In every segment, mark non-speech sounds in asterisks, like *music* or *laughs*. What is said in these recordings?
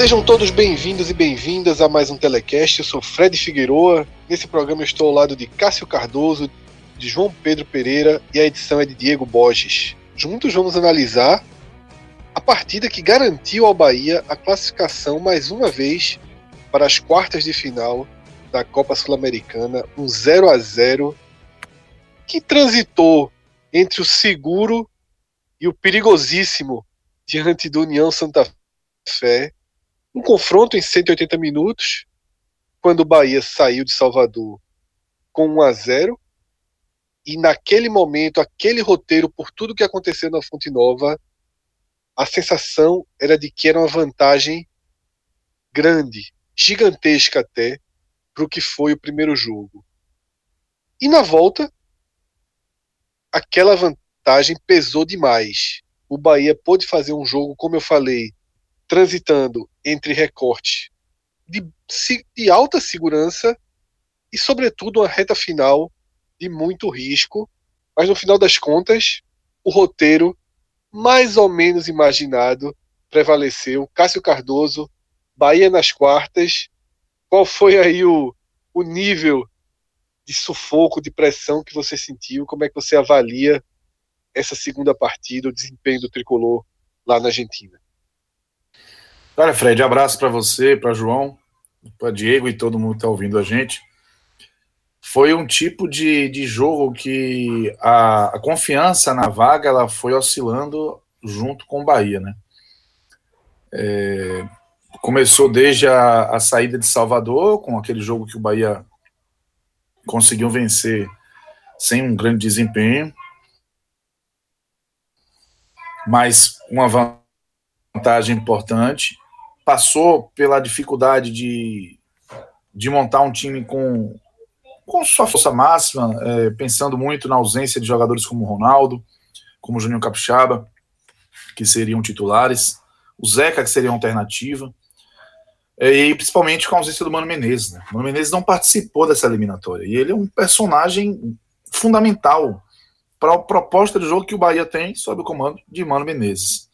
Sejam todos bem-vindos e bem-vindas a mais um Telecast. Eu sou Fred Figueroa. Nesse programa estou ao lado de Cássio Cardoso, de João Pedro Pereira e a edição é de Diego Borges. Juntos vamos analisar a partida que garantiu ao Bahia a classificação mais uma vez para as quartas de final da Copa Sul-Americana, um 0 a 0 que transitou entre o seguro e o perigosíssimo diante do União Santa Fé um confronto em 180 minutos, quando o Bahia saiu de Salvador com 1 a 0 e naquele momento, aquele roteiro, por tudo que aconteceu na Fonte Nova, a sensação era de que era uma vantagem grande, gigantesca até, para o que foi o primeiro jogo. E na volta, aquela vantagem pesou demais. O Bahia pôde fazer um jogo, como eu falei, transitando entre recorte de, de alta segurança e, sobretudo, uma reta final de muito risco. Mas no final das contas, o roteiro mais ou menos imaginado prevaleceu. Cássio Cardoso, Bahia nas quartas. Qual foi aí o, o nível de sufoco, de pressão que você sentiu? Como é que você avalia essa segunda partida, o desempenho do tricolor lá na Argentina? Olha, Fred, abraço para você, para João, para Diego e todo mundo que está ouvindo a gente. Foi um tipo de, de jogo que a, a confiança na vaga ela foi oscilando junto com o Bahia, né? É, começou desde a, a, saída de Salvador, com aquele jogo que o Bahia conseguiu vencer sem um grande desempenho, mas uma vantagem importante passou pela dificuldade de, de montar um time com, com sua força máxima, é, pensando muito na ausência de jogadores como Ronaldo, como o Juninho Capixaba, que seriam titulares, o Zeca, que seria alternativa, é, e principalmente com a ausência do Mano Menezes. Né? O Mano Menezes não participou dessa eliminatória, e ele é um personagem fundamental para a proposta de jogo que o Bahia tem sob o comando de Mano Menezes.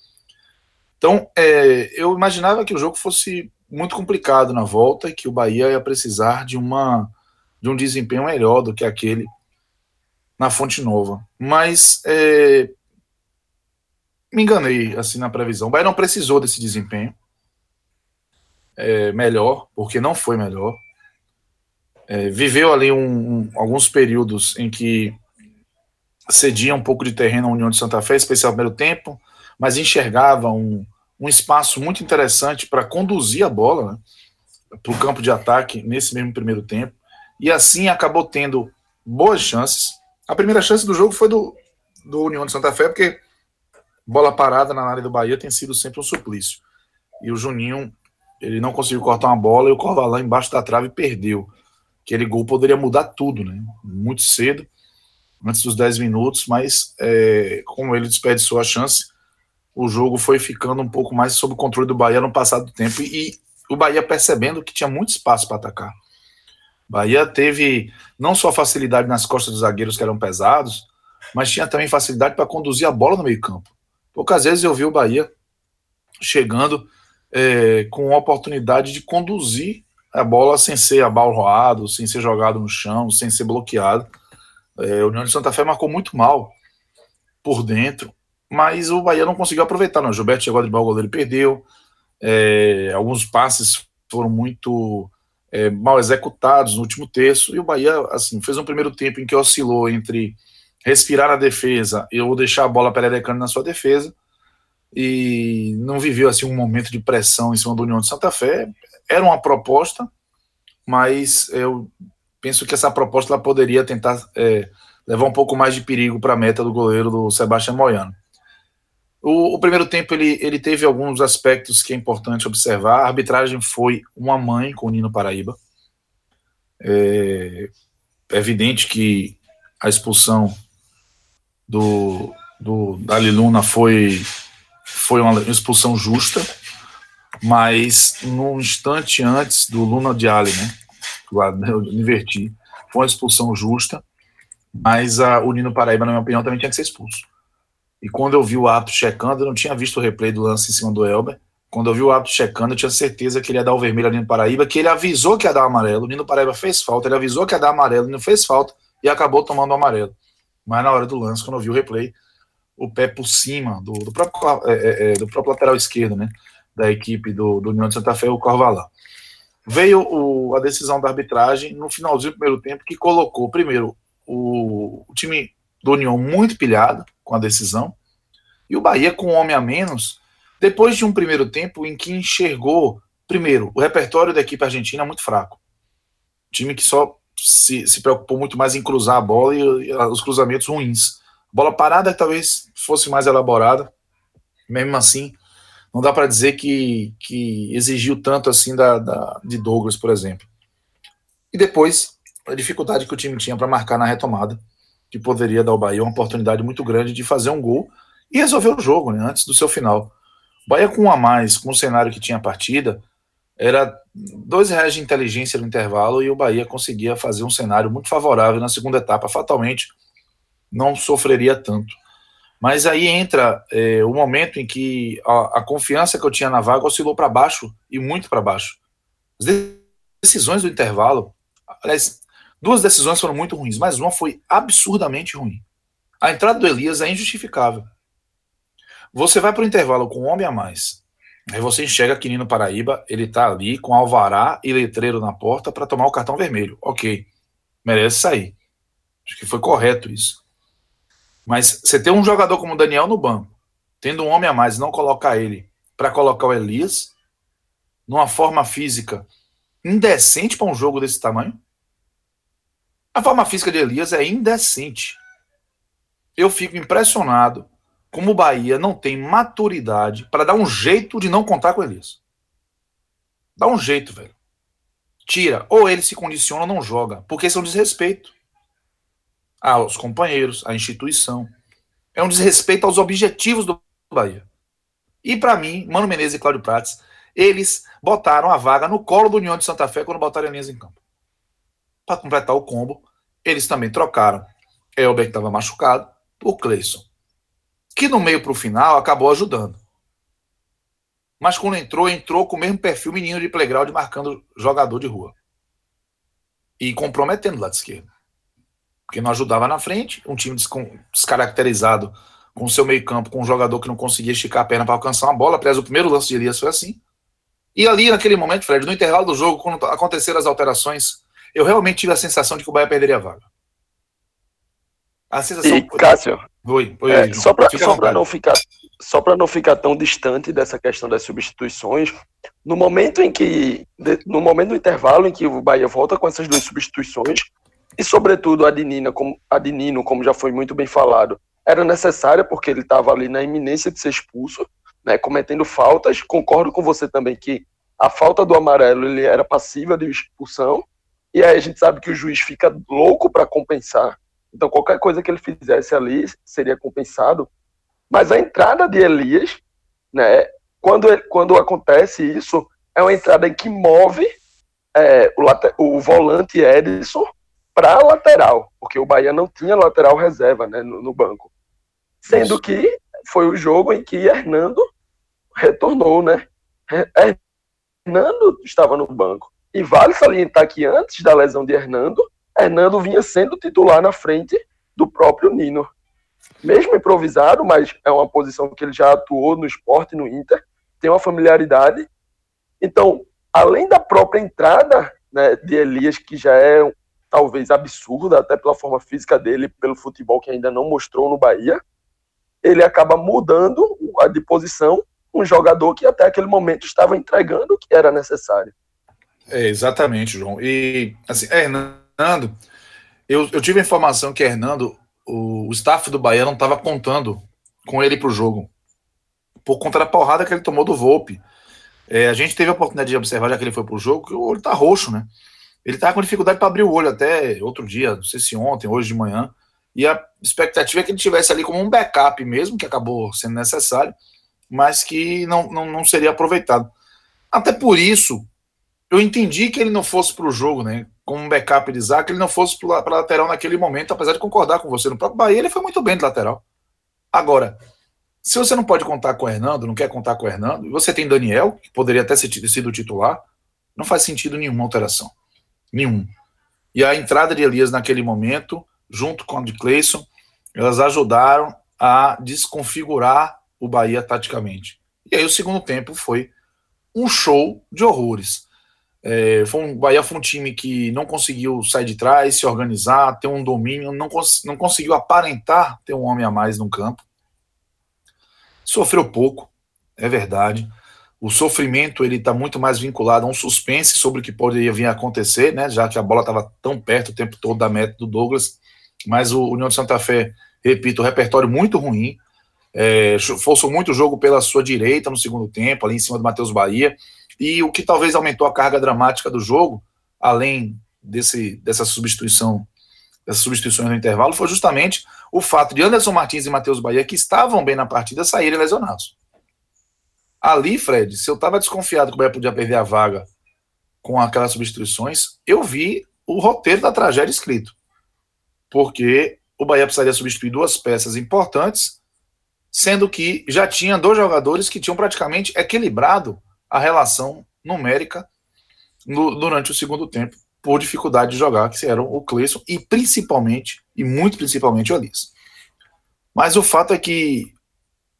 Então, é, eu imaginava que o jogo fosse muito complicado na volta e que o Bahia ia precisar de, uma, de um desempenho melhor do que aquele na Fonte Nova. Mas é, me enganei assim na previsão. O Bahia não precisou desse desempenho é, melhor, porque não foi melhor. É, viveu ali um, um, alguns períodos em que cedia um pouco de terreno à União de Santa Fé, especial no primeiro tempo, mas enxergava um, um espaço muito interessante para conduzir a bola né, para o campo de ataque nesse mesmo primeiro tempo. E assim acabou tendo boas chances. A primeira chance do jogo foi do, do União de Santa Fé, porque bola parada na área do Bahia tem sido sempre um suplício. E o Juninho, ele não conseguiu cortar uma bola e o Corvalão embaixo da trave perdeu. Aquele gol poderia mudar tudo, né? Muito cedo, antes dos 10 minutos, mas é, como ele desperdiçou a chance, o jogo foi ficando um pouco mais sob o controle do Bahia no passado do tempo e o Bahia percebendo que tinha muito espaço para atacar. Bahia teve não só facilidade nas costas dos zagueiros que eram pesados, mas tinha também facilidade para conduzir a bola no meio-campo. Poucas vezes eu vi o Bahia chegando é, com a oportunidade de conduzir a bola sem ser abalroado, sem ser jogado no chão, sem ser bloqueado. É, o União de Santa Fé marcou muito mal por dentro mas o Bahia não conseguiu aproveitar. Não. O Gilberto chegou a driblar o goleiro e perdeu. É, alguns passes foram muito é, mal executados no último terço. E o Bahia assim, fez um primeiro tempo em que oscilou entre respirar na defesa ou deixar a bola pererecando na sua defesa e não viveu assim um momento de pressão em cima do União de Santa Fé. Era uma proposta, mas eu penso que essa proposta ela poderia tentar é, levar um pouco mais de perigo para a meta do goleiro do Sebastião Moiano. O, o, primeiro tempo ele, ele teve alguns aspectos que é importante observar. A arbitragem foi uma mãe com o Nino Paraíba. É, é evidente que a expulsão do, do Dali Luna foi, foi uma expulsão justa, mas no instante antes do Luna de Ali, né? Eu inverti. Foi uma expulsão justa, mas a, o Nino Paraíba, na minha opinião, também tinha que ser expulso. E quando eu vi o árbitro checando, eu não tinha visto o replay do lance em cima do Elber. Quando eu vi o árbitro checando, eu tinha certeza que ele ia dar o vermelho ao Nino Paraíba, que ele avisou que ia dar o amarelo. O Nino Paraíba fez falta, ele avisou que ia dar amarelo, não fez falta e acabou tomando o amarelo. Mas na hora do lance, quando eu vi o replay, o pé por cima do, do, próprio, é, é, é, do próprio lateral esquerdo, né? Da equipe do, do União de Santa Fé, o Corvalã. Veio o, a decisão da arbitragem no finalzinho do primeiro tempo, que colocou, primeiro, o, o time do União muito pilhado com a decisão, e o Bahia com um homem a menos, depois de um primeiro tempo em que enxergou, primeiro, o repertório da equipe argentina muito fraco. Time que só se, se preocupou muito mais em cruzar a bola e, e os cruzamentos ruins. Bola parada talvez fosse mais elaborada, mesmo assim, não dá para dizer que, que exigiu tanto assim da, da, de Douglas, por exemplo. E depois, a dificuldade que o time tinha para marcar na retomada, que poderia dar ao Bahia uma oportunidade muito grande de fazer um gol e resolver o jogo né, antes do seu final. O Bahia com um a mais, com o cenário que tinha a partida, era dois reais de inteligência no intervalo e o Bahia conseguia fazer um cenário muito favorável na segunda etapa. Fatalmente, não sofreria tanto. Mas aí entra é, o momento em que a, a, confiança que eu tinha na vaga oscilou para baixo e muito para baixo. As decisões do intervalo, aliás, duas decisões foram muito ruins, mas uma foi absurdamente ruim. A entrada do Elias é injustificável. Você vai para o intervalo com um homem a mais, Aí você enxerga que Nino Paraíba, ele tá ali com alvará e letreiro na porta para tomar o cartão vermelho. Ok, merece sair. Acho que foi correto isso. Mas você ter um jogador como o Daniel no banco, tendo um homem a mais não colocar ele para colocar o Elias, numa forma física indecente para um jogo desse tamanho? A forma física de Elias é indecente. Eu fico impressionado como o Bahia não tem maturidade para dar um jeito de não contar com Elias. Dá um jeito, velho. Tira. Ou ele se condiciona ou não joga. Porque isso é um desrespeito aos companheiros, à instituição. É um desrespeito aos objetivos do Bahia. E para mim, Mano Menezes e Cláudio Prates, eles botaram a vaga no colo do União de Santa Fé quando botaram Elias em campo. Para completar o combo, eles também trocaram Elber, que estava machucado, por Cleison que no meio para o final acabou ajudando. Mas quando entrou, entrou com o mesmo perfil menino de playground marcando jogador de rua. E comprometendo lá de esquerda. Porque não ajudava na frente, um time descaracterizado com o seu meio campo, com um jogador que não conseguia esticar a perna para alcançar uma bola. Aliás, o primeiro lance de Elias foi assim. E ali, naquele momento, Fred, no intervalo do jogo, quando aconteceram as alterações, eu realmente tive a sensação de que o Bahia perderia a vaga. A sensação. E, Cássio, Oi, oi, é, só para não ficar só para não ficar tão distante dessa questão das substituições, no momento em que no momento do intervalo em que o Bahia volta com essas duas substituições e sobretudo a de Nino, como a de Nino, como já foi muito bem falado, era necessária porque ele estava ali na iminência de ser expulso, né, cometendo faltas. Concordo com você também que a falta do amarelo ele era passível de expulsão e aí a gente sabe que o juiz fica louco para compensar então, qualquer coisa que ele fizesse ali seria compensado. Mas a entrada de Elias, né, quando, quando acontece isso, é uma entrada em que move é, o, o, volante Edson para a lateral, porque o Bahia não tinha lateral reserva né, no, no banco. Sendo que foi o jogo em que Hernando retornou, né? Hernando estava no banco. E vale salientar que antes da lesão de Hernando, Hernando vinha sendo titular na frente do próprio Nino. Mesmo improvisado, mas é uma posição que ele já atuou no esporte, no Inter, tem uma familiaridade. Então, além da própria entrada né, de Elias, que já é talvez absurda, até pela forma física dele, pelo futebol que ainda não mostrou no Bahia, ele acaba mudando a de posição um jogador que até aquele momento estava entregando o que era necessário. É, exatamente, João. E, assim, é, Hernando, eu, eu tive a informação que Hernando, o, o staff do Bahia não estava contando com ele para o jogo, por conta da porrada que ele tomou do Volpe. É, a gente teve a oportunidade de observar, já que ele foi para o jogo, que o olho tá roxo, né? Ele tava com dificuldade para abrir o olho até outro dia, não sei se ontem, hoje de manhã. E a expectativa é que ele tivesse ali como um backup mesmo, que acabou sendo necessário, mas que não, não, não seria aproveitado. Até por isso, eu entendi que ele não fosse para o jogo, né? Como um backup de Isaac, ele não fosse para lateral naquele momento, apesar de concordar com você. No próprio Bahia, ele foi muito bem de lateral. Agora, se você não pode contar com o Hernando, não quer contar com o Hernando, e você tem Daniel, que poderia até ter sido titular, não faz sentido nenhuma alteração. Nenhum. E a entrada de Elias naquele momento, junto com a de Cleison, elas ajudaram a desconfigurar o Bahia taticamente. E aí o segundo tempo foi um show de horrores. É, foi um, Bahia foi um time que não conseguiu sair de trás, se organizar, ter um domínio, não, cons, não conseguiu aparentar ter um homem a mais no campo. Sofreu pouco, é verdade. O sofrimento ele está muito mais vinculado a um suspense sobre o que poderia vir a acontecer, né? Já que a bola estava tão perto o tempo todo da meta do Douglas. Mas o União de Santa Fé, repito, repertório muito ruim. É, forçou muito o jogo pela sua direita no segundo tempo, ali em cima do Matheus Bahia. E o que talvez aumentou a carga dramática do jogo, além desse, dessa substituição, dessas substituições no intervalo, foi justamente o fato de Anderson Martins e Matheus Bahia, que estavam bem na partida, saírem lesionados. Ali, Fred, se eu estava desconfiado que o Bahia podia perder a vaga com aquelas substituições, eu vi o roteiro da tragédia escrito. Porque o Bahia precisaria substituir duas peças importantes, sendo que já tinha dois jogadores que tinham praticamente equilibrado a relação numérica no, durante o segundo tempo, por dificuldade de jogar, que eram o Cleison e principalmente, e muito principalmente o Elias. Mas o fato é que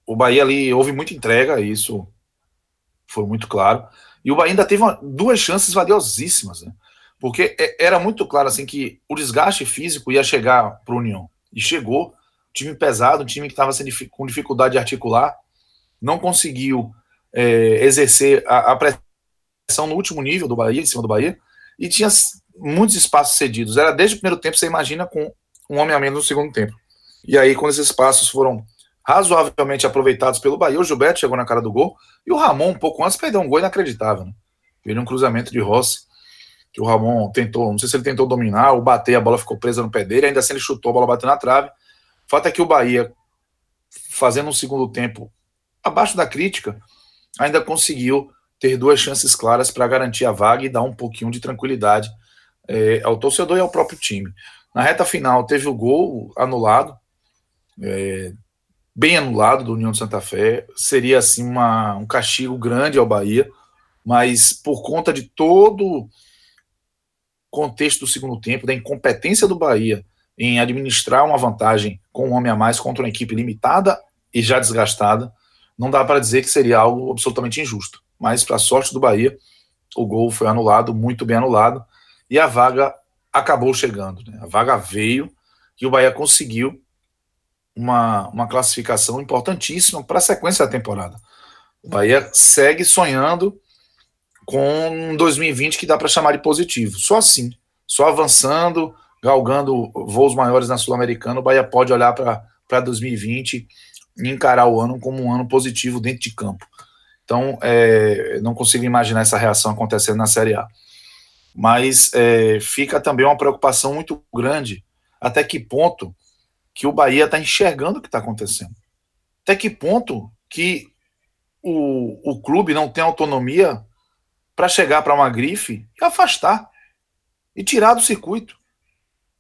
o Bahia ali houve muita entrega, isso foi muito claro. E o Bahia ainda teve uma, duas chances valiosíssimas, né? Porque é, era muito claro assim que o desgaste físico ia chegar para o União. E chegou. Time pesado, time que estava com dificuldade de articular, não conseguiu é, exercer a, a, pressão no último nível do Bahia, em cima do Bahia, e tinha muitos espaços cedidos. Era desde o primeiro tempo, você imagina, com um homem a menos no segundo tempo. E aí, quando esses espaços foram razoavelmente aproveitados pelo Bahia, o Gilberto chegou na cara do gol, e o Ramon, um pouco antes, perdeu um gol inacreditável. Né? Teve um cruzamento de Rossi, que o Ramon tentou, não sei se ele tentou dominar ou bater, a bola ficou presa no pé dele, ainda assim ele chutou, a bola bateu na trave. O fato é que o Bahia, fazendo um segundo tempo abaixo da crítica, ainda conseguiu ter duas chances claras para garantir a vaga e dar um pouquinho de tranquilidade é, ao torcedor e ao próprio time. Na reta final teve o gol anulado, é, bem anulado do União de Santa Fé. Seria assim uma, um castigo grande ao Bahia, mas por conta de todo contexto do segundo tempo, da incompetência do Bahia em administrar uma vantagem com um homem a mais contra uma equipe limitada e já desgastada, não dá para dizer que seria algo absolutamente injusto. Mas, para a sorte do Bahia, o gol foi anulado, muito bem anulado, e a vaga acabou chegando. Né? A vaga veio e o Bahia conseguiu uma, uma classificação importantíssima para a sequência da temporada. O Bahia segue sonhando com um 2020 que dá para chamar de positivo. Só assim, só avançando, galgando voos maiores na Sul-Americana, o Bahia pode olhar para 2020 encarar o ano como um ano positivo dentro de campo. Então, é, não consigo imaginar essa reação acontecendo na Série A. Mas é, fica também uma preocupação muito grande até que ponto que o Bahia está enxergando o que está acontecendo. Até que ponto que o, o clube não tem autonomia para chegar para uma grife e afastar e tirar do circuito.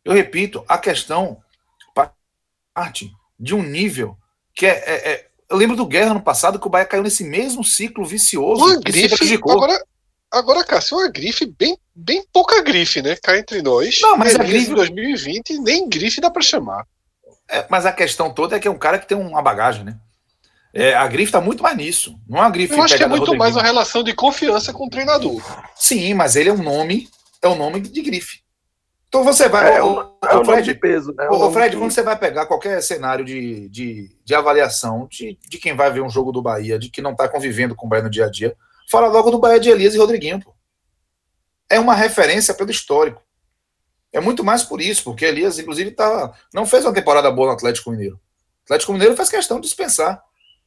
Eu repito, a questão parte de um nível que é, é, é, eu lembro do Guerra no passado que o Bahia caiu nesse mesmo ciclo vicioso. Uma grife, agora, agora, Cássio, uma grife bem, bem pouca grife, né? Cá entre nós. Não, mas a grife 2020 nem grife dá para chamar. É, mas a questão toda é que é um cara que tem uma bagagem, né? É, a grife está muito mais nisso. Não é uma grife. Eu acho que é muito mais uma relação de confiança com o treinador. Sim, mas ele é um nome, é um nome de grife. Então você vai. É, o, é o Fred, de peso, né? O, Fred, quando você vai pegar qualquer cenário de, de, de avaliação de, de quem vai ver um jogo do Bahia, de que não está convivendo com o Bahia no dia a dia, fala logo do Bahia de Elias e Rodriguinho, pô. É uma referência pelo histórico. É muito mais por isso, porque Elias, inclusive, tá, não fez uma temporada boa no Atlético Mineiro. O Atlético Mineiro faz questão de dispensar.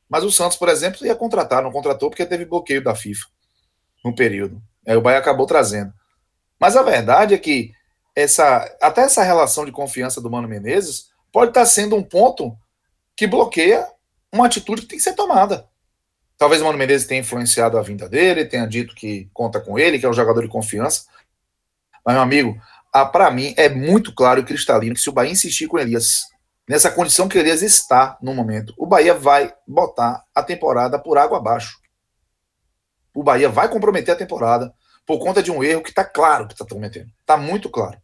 Mas o Santos, por exemplo, ia contratar, não contratou porque teve bloqueio da FIFA no período. Aí o Bahia acabou trazendo. Mas a verdade é que essa, até essa relação de confiança do Mano Menezes pode estar sendo um ponto que bloqueia uma atitude que tem que ser tomada. Talvez o Mano Menezes tenha influenciado a vinda dele, tenha dito que conta com ele, que é um jogador de confiança. Mas, meu amigo, para mim é muito claro e cristalino que se o Bahia insistir com Elias, nessa condição que Elias está no momento, o Bahia vai botar a temporada por água abaixo. O Bahia vai comprometer a temporada por conta de um erro que está claro que está cometendo. Está muito claro.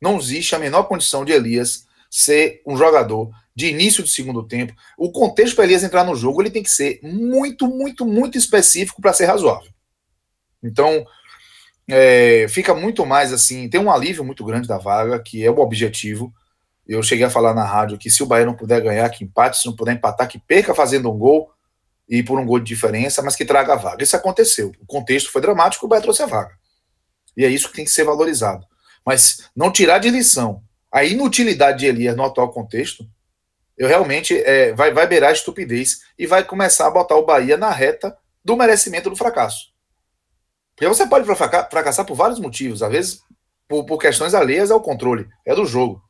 Não existe a menor condição de Elias ser um jogador de início de segundo tempo. O contexto para Elias entrar no jogo ele tem que ser muito, muito, muito específico para ser razoável. Então, é, fica muito mais assim, tem um alívio muito grande da vaga, que é o objetivo. Eu cheguei a falar na rádio que se o Bahia não puder ganhar, que empate, se não puder empatar, que perca fazendo um gol e por um gol de diferença, mas que traga a vaga. Isso aconteceu. O contexto foi dramático, o Bahia trouxe a vaga. E é isso que tem que ser valorizado. Mas não tirar de lição a inutilidade de Elias no atual contexto, eu realmente é, vai, vai beirar a estupidez e vai começar a botar o Bahia na reta do merecimento do fracasso. Porque você pode fracassar por vários motivos, às vezes por, por questões alheias ao controle, é do jogo.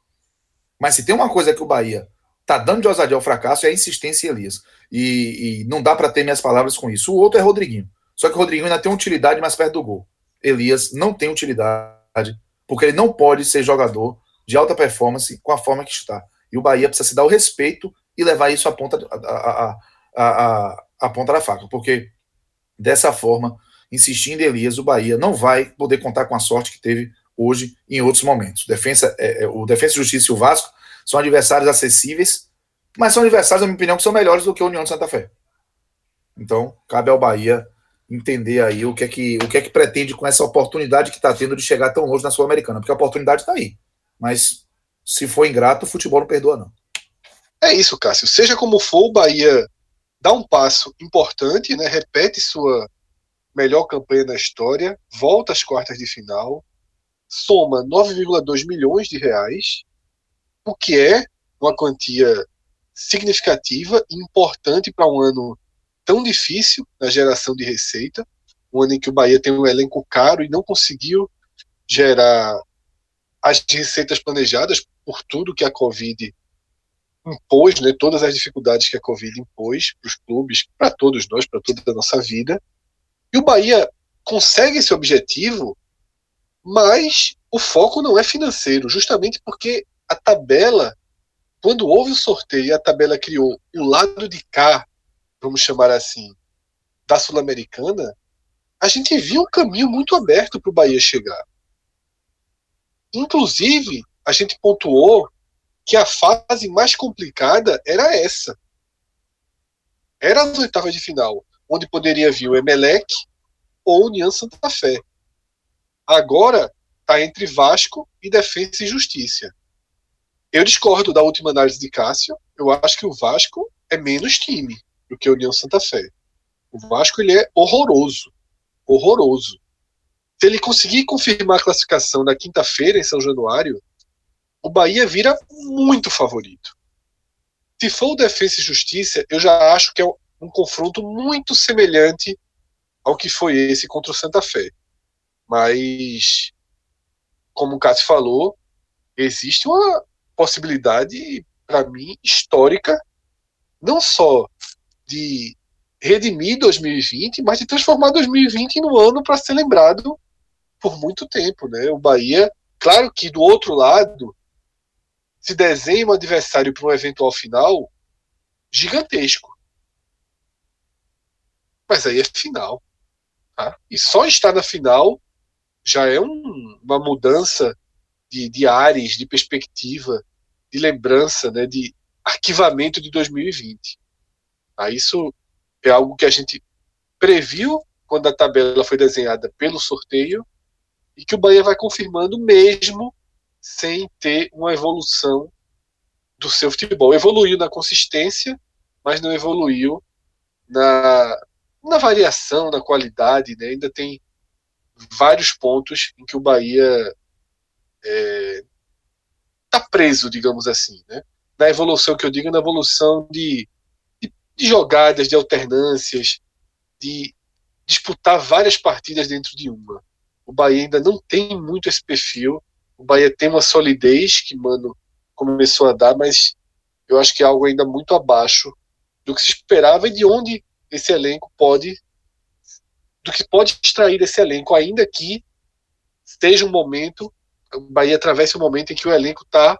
Mas se tem uma coisa que o Bahia tá dando de ousadia ao fracasso é a insistência em Elias. E, e não dá para ter minhas palavras com isso. O outro é Rodriguinho. Só que o Rodriguinho ainda tem utilidade mais perto do gol. Elias não tem utilidade, porque ele não pode ser jogador de alta performance com a forma que está. E o Bahia precisa se dar o respeito e levar isso à ponta, a, a, a ponta da faca, porque dessa forma insistindo em Elias, o Bahia não vai poder contar com a sorte que teve hoje em outros momentos. Defensa, é, é, o Defensa Justiça e o Vasco são adversários acessíveis, mas são adversários, na minha opinião, que são melhores do que a União de Santa Fé. Então, cabe ao Bahia entender aí o que é que, o que, é que pretende com essa oportunidade que está tendo de chegar tão longe na Sul-Americana, porque a oportunidade está aí. Mas se for ingrato, o futebol não perdoa, não. É isso, Cássio. Seja como for, o Bahia dá um passo importante, né? repete sua melhor campanha da história, volta às quartas de final, soma 9,2 milhões de reais, o que é uma quantia significativa e importante para um ano tão difícil na geração de receita, um ano em que o Bahia tem um elenco caro e não conseguiu gerar as receitas planejadas por tudo que a Covid impôs, né, todas as dificuldades que a Covid impôs para os clubes, para todos nós, para toda a nossa vida. E o Bahia consegue esse objetivo, mas o foco não é financeiro, justamente porque a tabela, quando houve o sorteio e a tabela criou o lado de cá, vamos chamar assim, da Sul-Americana, a gente viu um caminho muito aberto para o Bahia chegar. Inclusive, a gente pontuou que a fase mais complicada era essa. Era as oitavas de final onde poderia vir o Emelec ou União Santa Fé. Agora está entre Vasco e Defesa e Justiça. Eu discordo da última análise de Cássio. Eu acho que o Vasco é menos time do que a União Santa Fé. O Vasco ele é horroroso, horroroso. Se ele conseguir confirmar a classificação na quinta-feira em São Januário, o Bahia vira muito favorito. Se for o Defesa e Justiça, eu já acho que é um confronto muito semelhante ao que foi esse contra o Santa Fé. Mas, como o Cássio falou, existe uma possibilidade, para mim, histórica, não só de redimir 2020, mas de transformar 2020 no ano para ser lembrado por muito tempo. Né? O Bahia, claro que do outro lado, se desenha um adversário para um eventual final gigantesco. Mas aí é final. Tá? E só estar na final já é um, uma mudança de, de ares, de perspectiva, de lembrança, né, de arquivamento de 2020. Tá? Isso é algo que a gente previu quando a tabela foi desenhada pelo sorteio e que o Bahia vai confirmando mesmo sem ter uma evolução do seu futebol. Evoluiu na consistência, mas não evoluiu na, na variação, na qualidade. Né? Ainda tem vários pontos em que o Bahia é, tá preso, digamos assim. Né? Na evolução que eu digo, na evolução de, de, de jogadas, de alternâncias, de disputar várias partidas dentro de uma. O Bahia ainda não tem muito esse perfil. O Bahia tem uma solidez que Mano começou a dar, mas eu acho que é algo ainda muito abaixo do que se esperava e de onde esse elenco pode do que pode extrair desse elenco, ainda que esteja um momento, o Bahia atravessa um momento em que o elenco está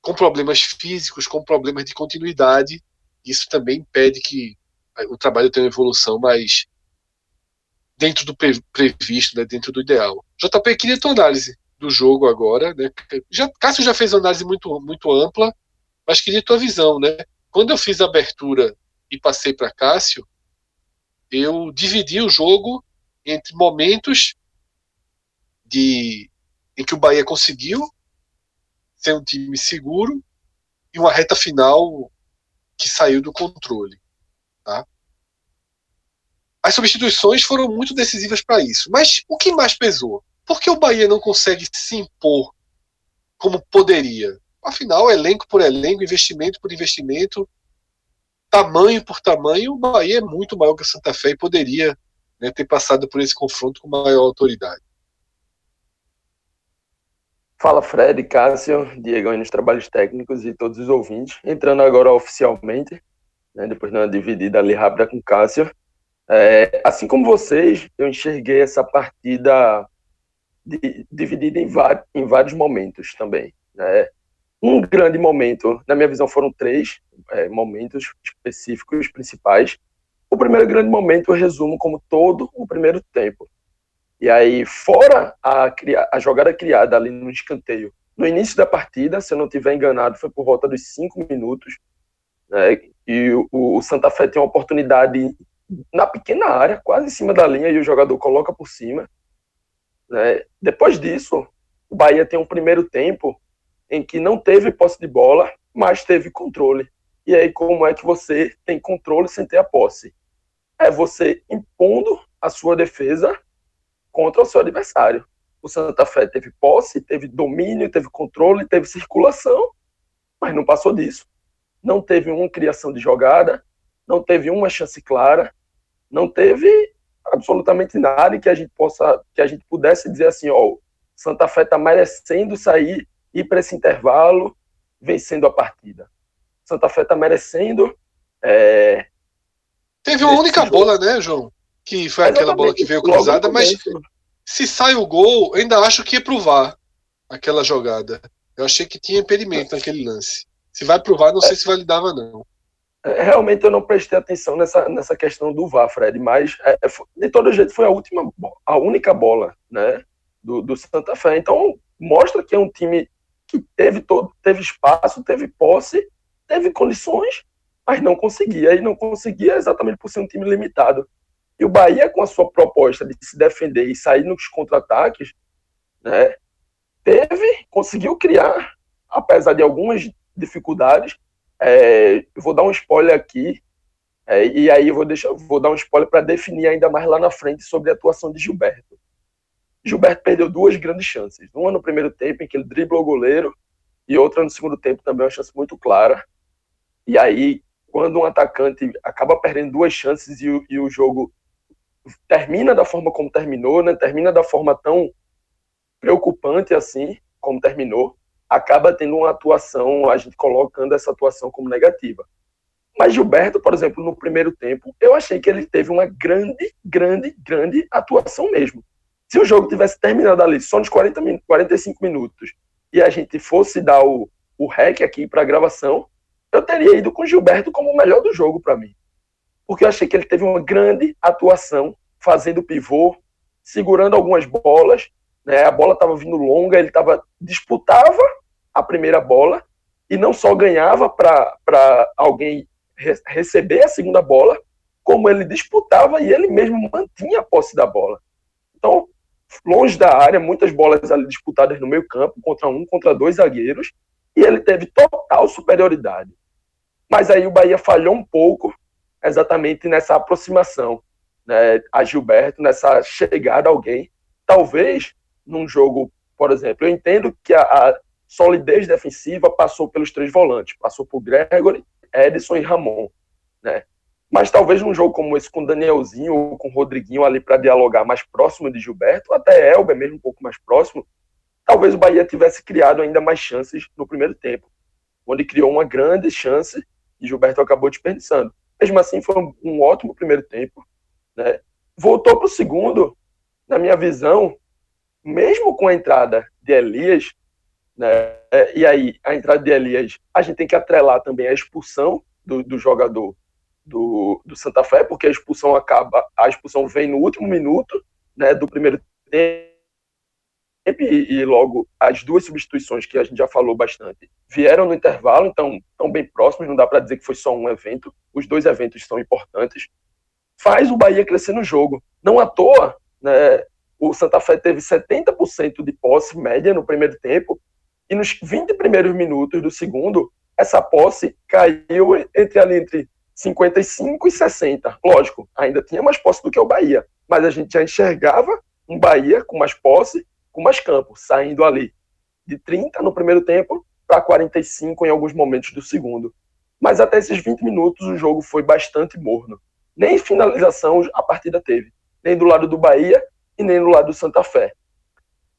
com problemas físicos, com problemas de continuidade. Isso também impede que o trabalho tenha uma evolução mais dentro do previsto, né, dentro do ideal. JP, queria tua análise do jogo agora. Né? Já, Cássio já fez uma análise muito, muito ampla, mas queria tua visão. Né? Quando eu fiz a abertura e passei para Cássio, eu dividi o jogo entre momentos de em que o Bahia conseguiu ser um time seguro e uma reta final que saiu do controle. Tá? As substituições foram muito decisivas para isso. Mas o que mais pesou? Por que o Bahia não consegue se impor como poderia? Afinal, elenco por elenco, investimento por investimento, tamanho por tamanho, o Bahia é muito maior que o Santa Fé e poderia né, ter passado por esse confronto com maior autoridade. Fala Fred, Cássio, Diego nos trabalhos técnicos e todos os ouvintes. Entrando agora oficialmente, né, depois de uma dividida ali rápida com Cássio. É, assim como vocês, eu enxerguei essa partida de, dividida em, em, vários momentos também. Né? Um grande momento, na minha visão, foram três é, momentos específicos, principais. O primeiro grande momento eu resumo como todo o primeiro tempo. E aí, fora a, a jogada criada ali no escanteio, no início da partida, se eu não estiver enganado, foi por volta dos cinco minutos, né, e o, o Santa Fé tem uma oportunidade na pequena área, quase em cima da linha, e o jogador coloca por cima. Né. Depois disso, o Bahia tem um primeiro tempo em que não teve posse de bola, mas teve controle. E aí, como é que você tem controle sem ter a posse? É você impondo a sua defesa contra o seu adversário. O Santa Fé teve posse, teve domínio, teve controle, teve circulação, mas não passou disso. Não teve uma criação de jogada, não teve uma chance clara, não teve absolutamente nada que a gente possa, que a gente pudesse dizer assim, ó, Santa Fé está merecendo sair ir para esse intervalo vencendo a partida. Santa Fé está merecendo. É... Teve uma única jogo. bola, né, João? Que foi Exatamente. aquela bola que veio cruzada, mas se sai o gol, ainda acho que ia provar aquela jogada. Eu achei que tinha impedimento naquele lance. Se vai provar, não é. sei se validava, não. É, realmente eu não prestei atenção nessa, nessa questão do VAR, Fred, mas é, é de todo jeito foi a última, a única bola, né, do, do Santa Fé. Então mostra que é um time que teve todo, teve espaço, teve posse, teve condições, mas não conseguia. E não conseguia exatamente por ser um time limitado. E o Bahia, com a sua proposta de se defender e sair nos contra-ataques, né, teve, conseguiu criar, apesar de algumas dificuldades. É, vou dar um spoiler aqui, é, e aí vou, deixar, vou dar um spoiler para definir ainda mais lá na frente sobre a atuação de Gilberto. Gilberto perdeu duas grandes chances. Uma no primeiro tempo, em que ele driblou o goleiro, e outra no segundo tempo também, uma chance muito clara. E aí, quando um atacante acaba perdendo duas chances e e o jogo termina da forma como terminou, né? termina da forma tão preocupante assim, como terminou, acaba tendo uma atuação, a gente colocando essa atuação como negativa. Mas Gilberto, por exemplo, no primeiro tempo, eu achei que ele teve uma grande, grande, grande atuação mesmo. Se o jogo tivesse terminado ali só nos 40 min 45 minutos e a gente fosse dar o, o rec aqui para a gravação, eu teria ido com Gilberto como o melhor do jogo para mim. Porque eu achei que ele teve uma grande atuação fazendo pivô, segurando algumas bolas, né? A bola estava vindo longa, ele tava disputava a primeira bola e não só ganhava para alguém re receber a segunda bola, como ele disputava e ele mesmo mantinha a posse da bola. Então, longe da área, muitas bolas ali disputadas no meio campo, contra um, contra dois zagueiros, e ele teve total superioridade. Mas aí o Bahia falhou um pouco exatamente nessa aproximação né, a Gilberto, nessa chegada a alguém. Talvez num jogo, por exemplo, eu entendo que a, a solidez defensiva passou pelos três volantes, passou por Gregory, Edson e Ramon, né? Mas talvez num jogo como esse com Danielzinho ou com Rodriguinho ali para dialogar mais próximo de Gilberto, até Elber mesmo um pouco mais próximo, talvez o Bahia tivesse criado ainda mais chances no primeiro tempo, onde criou uma grande chance e Gilberto acabou desperdiçando. Mesmo assim, foi um, um ótimo primeiro tempo. Né? Voltou para o segundo, na minha visão, mesmo com a entrada de Elias, né? e aí a entrada de Elias, a gente tem que atrelar também a expulsão do, do jogador do, do, Santa Fé, porque a expulsão acaba, a expulsão vem no último minuto né, do primeiro tempo e, e, logo as duas substituições que a gente já falou bastante vieram no intervalo, então estão bem próximos, não dá para dizer que foi só um evento, os dois eventos são importantes. Faz o Bahia crescer no jogo. Não à toa, né, o Santa Fé teve 70% de posse média no primeiro tempo, e nos 20 primeiros minutos do segundo, essa posse caiu entre ali entre 55 e 60. Lógico, ainda tinha mais posse do que o Bahia, mas a gente já enxergava um Bahia com mais posse com mais campo, saindo ali de 30 no primeiro tempo para 45 em alguns momentos do segundo. Mas até esses 20 minutos o jogo foi bastante morno. Nem finalização a partida teve, nem do lado do Bahia e nem do lado do Santa Fé.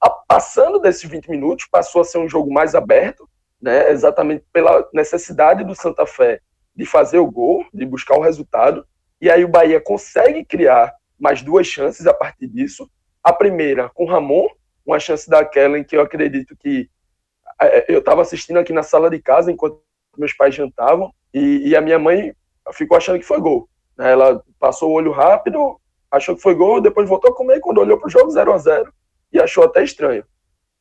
A, passando desses 20 minutos, passou a ser um jogo mais aberto, né, exatamente pela necessidade do Santa Fé de fazer o gol, de buscar o resultado, e aí o Bahia consegue criar mais duas chances a partir disso. A primeira com Ramon, uma chance daquela em que eu acredito que é, é, eu estava assistindo aqui na sala de casa enquanto meus pais jantavam e, e, a minha mãe ficou achando que foi gol. Né? Ela passou o olho rápido, achou que foi gol, depois voltou a comer quando olhou para o jogo 0 a 0 e achou até estranho.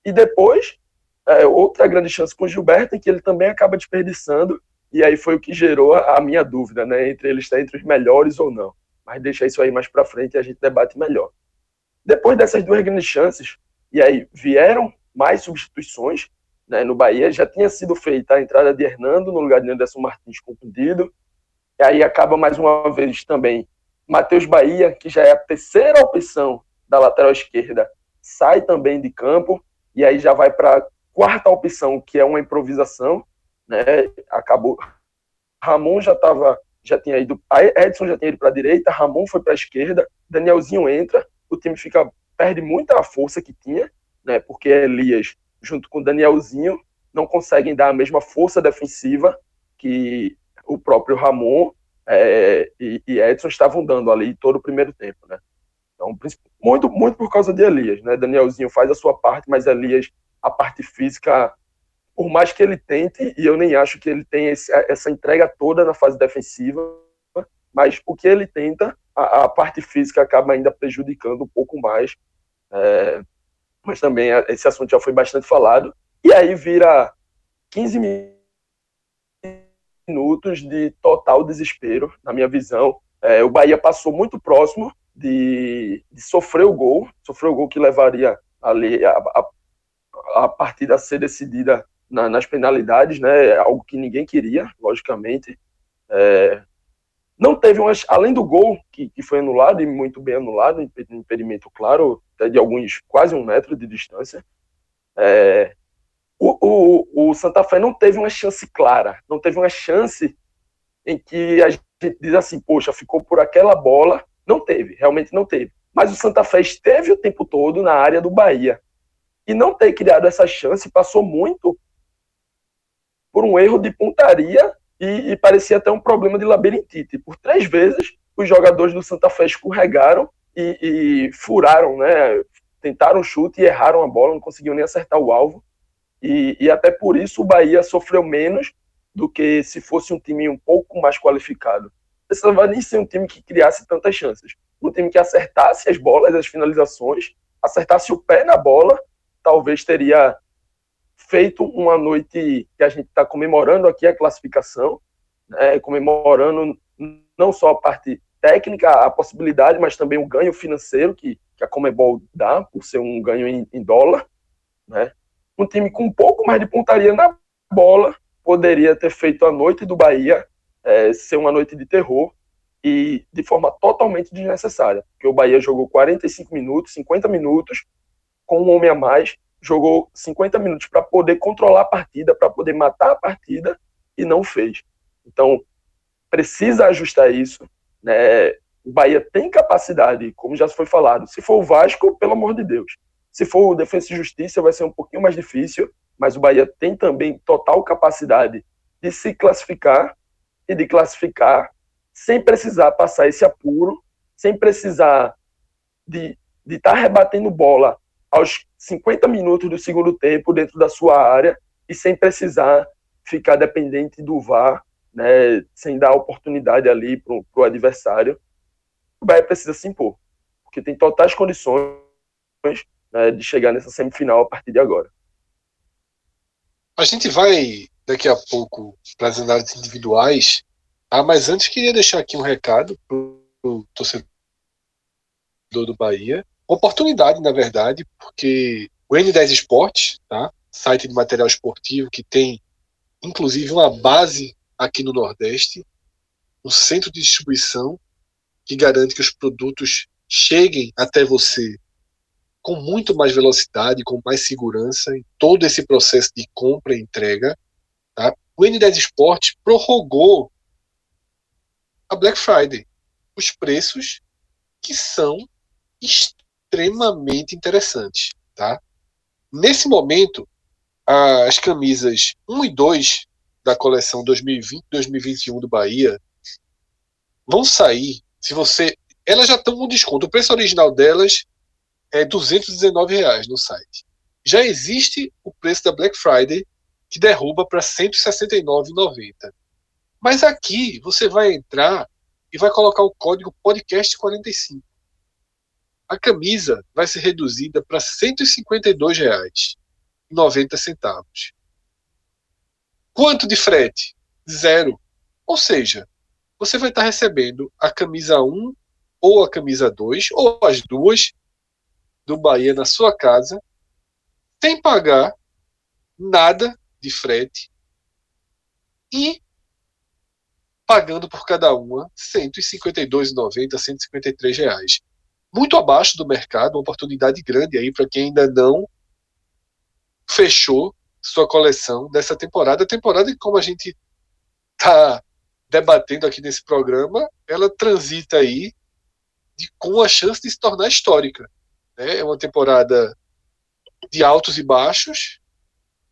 E depois, é, outra grande chance com o Gilberto, em que ele também acaba desperdiçando, e aí foi o que gerou a, minha dúvida, né, entre ele estar entre os melhores ou não. Mas deixa isso aí mais para frente e a gente debate melhor. Depois dessas duas grandes chances, e aí vieram mais substituições. Né, no Bahia já tinha sido feita a entrada de Hernando no lugar de Anderson Martins contundido. E aí acaba mais uma vez também Matheus Bahia, que já é a terceira opção da lateral esquerda, sai também de campo. E aí já vai para a quarta opção, que é uma improvisação. Né, acabou. Ramon já estava já tinha ido, Edson já tinha ido para a direita, Ramon foi para a esquerda, Danielzinho entra, o time fica perde muita força que tinha, né? Porque Elias, junto com Danielzinho, não conseguem dar a mesma força defensiva que o próprio Ramon é, e, e, Edson estavam dando ali todo o primeiro tempo, né? Então, muito, muito por causa de Elias, né? Danielzinho faz a sua parte, mas Elias, a parte física, por mais que ele tente, e eu nem acho que ele tem esse, essa entrega toda na fase defensiva, mas o que ele tenta, a, a parte física acaba ainda prejudicando um pouco mais. É, mas também esse assunto já foi bastante falado. E aí vira 15 minutos de total desespero, na minha visão. É, o Bahia passou muito próximo de, de, sofrer o gol, sofrer o gol que levaria ali a, a, a partida a ser decidida na, nas penalidades, né? Algo que ninguém queria, logicamente. É, não teve umas, além do gol que, que foi anulado e muito bem anulado, impedimento claro, até de alguns quase um metro de distância. É, o, o, o, Santa Fé não teve uma chance clara, não teve uma chance em que a gente diz assim, poxa, ficou por aquela bola. Não teve, realmente não teve. Mas o Santa Fé esteve o tempo todo na área do Bahia. E não ter criado essa chance passou muito por um erro de pontaria e, e, parecia até um problema de labirintite. Por três vezes, os jogadores do Santa Fé escorregaram e, e furaram, né? Tentaram o chute e erraram a bola, não conseguiam nem acertar o alvo. E, e até por isso o Bahia sofreu menos do que se fosse um time um pouco mais qualificado. Precisava nem ser um time que criasse tantas chances. Um time que acertasse as bolas, as finalizações, acertasse o pé na bola, talvez teria feito uma noite que a gente está comemorando aqui a classificação, né, comemorando não só a parte técnica, a possibilidade, mas também o ganho financeiro que, que a Comebol dá, por ser um ganho em, em dólar, né? Um time com um pouco mais de pontaria na bola poderia ter feito a noite do Bahia é, ser uma noite de terror e de forma totalmente desnecessária, porque o Bahia jogou 45 minutos, 50 minutos com um homem a mais, jogou 50 minutos para poder controlar a partida, para poder matar a partida e não fez. Então, precisa ajustar isso, né? O Bahia tem capacidade, como já foi falado. Se for o Vasco, pelo amor de Deus. Se for o Defesa e Justiça, vai ser um pouquinho mais difícil, mas o Bahia tem também total capacidade de se classificar e de classificar sem precisar passar esse apuro, sem precisar de estar tá rebatendo bola aos 50 minutos do segundo tempo dentro da sua área e sem precisar ficar dependente do VAR, né, sem dar oportunidade ali para o adversário. O Bahia precisa se impor, porque tem totais condições né, de chegar nessa semifinal a partir de agora. A gente vai daqui a pouco para as análises individuais, ah, mas antes queria deixar aqui um recado para o torcedor do Bahia. Oportunidade, na verdade, porque o N10 Esportes, tá? site de material esportivo que tem inclusive uma base aqui no Nordeste, um centro de distribuição que garante que os produtos cheguem até você com muito mais velocidade, com mais segurança em todo esse processo de compra e entrega. Tá? O N10 Esportes prorrogou a Black Friday. Os preços que são extremamente interessantes, tá? Nesse momento, as camisas 1 e 2 da coleção 2020-2021 do Bahia vão sair, se você, elas já estão com desconto. O preço original delas é 219 reais no site. Já existe o preço da Black Friday que derruba para 169,90. Mas aqui você vai entrar e vai colocar o código podcast45. A camisa vai ser reduzida para R$ 152,90. Quanto de frete? Zero. Ou seja, você vai estar recebendo a camisa 1 ou a camisa 2, ou as duas do Bahia na sua casa, sem pagar nada de frete e pagando por cada uma R$ 152,90, 153 reais. Muito abaixo do mercado, uma oportunidade grande aí para quem ainda não fechou sua coleção dessa temporada. Temporada que, como a gente está debatendo aqui nesse programa, ela transita aí de, com a chance de se tornar histórica. Né? É uma temporada de altos e baixos,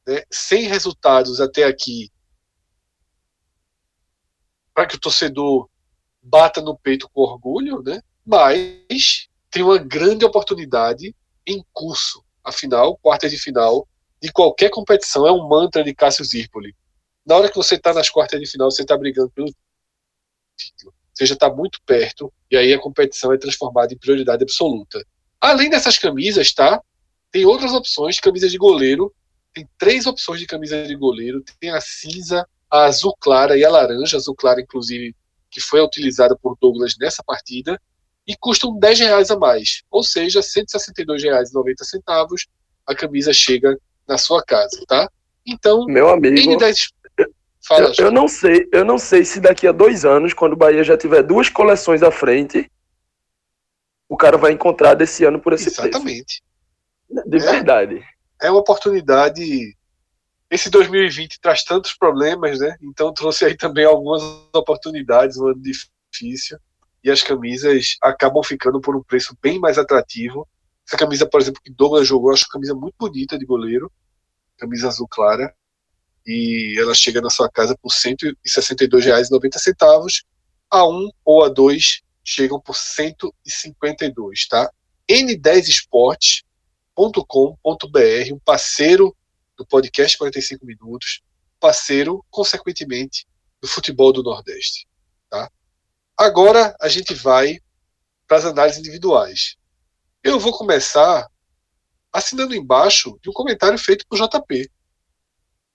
né? sem resultados até aqui para que o torcedor bata no peito com orgulho, né? Mas tem uma grande oportunidade em curso. Afinal, quartas de final de qualquer competição é um mantra de Cássio Zirpoli. Na hora que você está nas quartas de final, você está brigando pelo título. Você já está muito perto e aí a competição é transformada em prioridade absoluta. Além dessas camisas, tá? Tem outras opções, camisas de goleiro. Tem três opções de camisa de goleiro. Tem a cinza, a azul clara e a laranja, azul clara, inclusive, que foi utilizada por Douglas nessa partida, e custam 10 reais a mais, ou seja, R$ 162,90 a camisa chega na sua casa, tá? Então, meu amigo, N10... Fala, eu, eu, não sei, eu não sei se daqui a dois anos, quando o Bahia já tiver duas coleções à frente, o cara vai encontrar desse ano por esse Exatamente. preço. De é, verdade. É uma oportunidade esse 2020 traz tantos problemas, né? Então trouxe aí também algumas oportunidades, um ano difícil, e as camisas acabam ficando por um preço bem mais atrativo. Essa camisa, por exemplo, que Douglas jogou, eu acho uma camisa muito bonita de goleiro, camisa azul clara, e ela chega na sua casa por R$ 162,90. A um ou a dois chegam por 152, tá? n10esportes.com.br, um parceiro do podcast 45 Minutos, parceiro, consequentemente, do futebol do Nordeste. Tá? Agora a gente vai para as análises individuais. Eu vou começar assinando embaixo de um comentário feito por JP.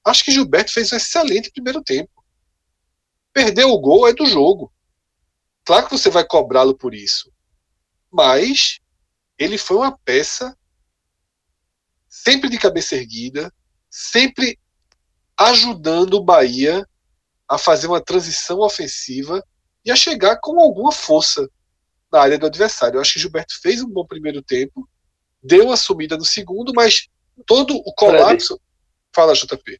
Acho que Gilberto fez um excelente primeiro tempo. Perdeu o gol é do jogo. Claro que você vai cobrá-lo por isso. Mas ele foi uma peça sempre de cabeça erguida, sempre ajudando o Bahia a fazer uma transição ofensiva e a chegar com alguma força na área do adversário. Eu acho que Gilberto fez um bom primeiro tempo, deu a subida no segundo, mas todo o colapso. Fala, JP.